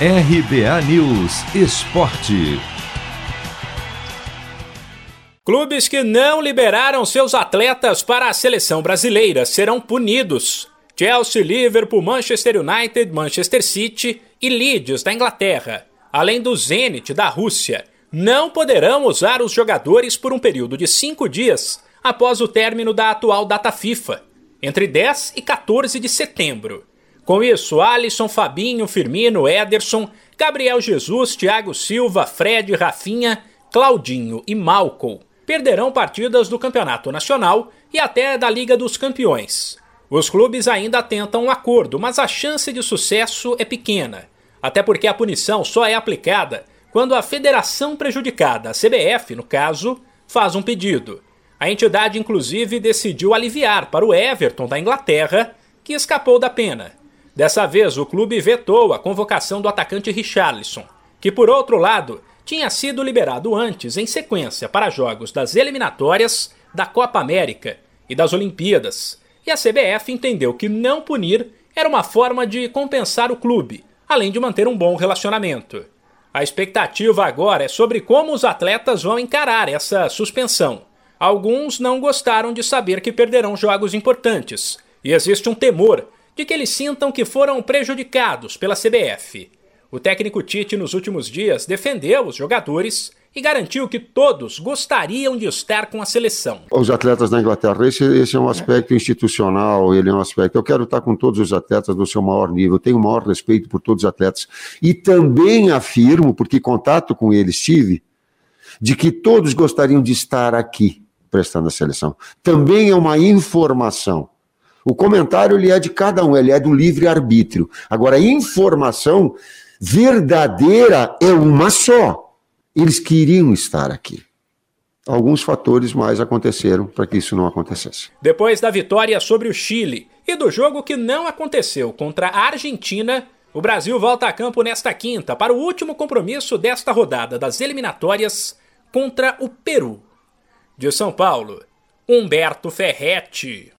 RBA News Esporte. Clubes que não liberaram seus atletas para a seleção brasileira serão punidos. Chelsea, Liverpool, Manchester United, Manchester City e Leeds da Inglaterra, além do Zenit da Rússia, não poderão usar os jogadores por um período de cinco dias após o término da atual data FIFA, entre 10 e 14 de setembro. Com isso, Alisson, Fabinho, Firmino, Ederson, Gabriel Jesus, Thiago Silva, Fred, Rafinha, Claudinho e Malcom perderão partidas do Campeonato Nacional e até da Liga dos Campeões. Os clubes ainda tentam um acordo, mas a chance de sucesso é pequena, até porque a punição só é aplicada quando a federação prejudicada, a CBF no caso, faz um pedido. A entidade, inclusive, decidiu aliviar para o Everton da Inglaterra, que escapou da pena. Dessa vez, o clube vetou a convocação do atacante Richarlison, que, por outro lado, tinha sido liberado antes, em sequência, para jogos das eliminatórias, da Copa América e das Olimpíadas e a CBF entendeu que não punir era uma forma de compensar o clube, além de manter um bom relacionamento. A expectativa agora é sobre como os atletas vão encarar essa suspensão. Alguns não gostaram de saber que perderão jogos importantes, e existe um temor de que eles sintam que foram prejudicados pela CBF. O técnico Tite, nos últimos dias, defendeu os jogadores e garantiu que todos gostariam de estar com a seleção. Os atletas da Inglaterra, esse, esse, é um aspecto institucional, ele é um aspecto. Eu quero estar com todos os atletas do seu maior nível, tenho o maior respeito por todos os atletas. E também afirmo, porque contato com eles tive, de que todos gostariam de estar aqui prestando a seleção. Também é uma informação. O comentário ele é de cada um, ele é do livre arbítrio. Agora, a informação verdadeira é uma só. Eles queriam estar aqui. Alguns fatores mais aconteceram para que isso não acontecesse. Depois da vitória sobre o Chile e do jogo que não aconteceu contra a Argentina, o Brasil volta a campo nesta quinta para o último compromisso desta rodada das eliminatórias contra o Peru. De São Paulo, Humberto Ferretti.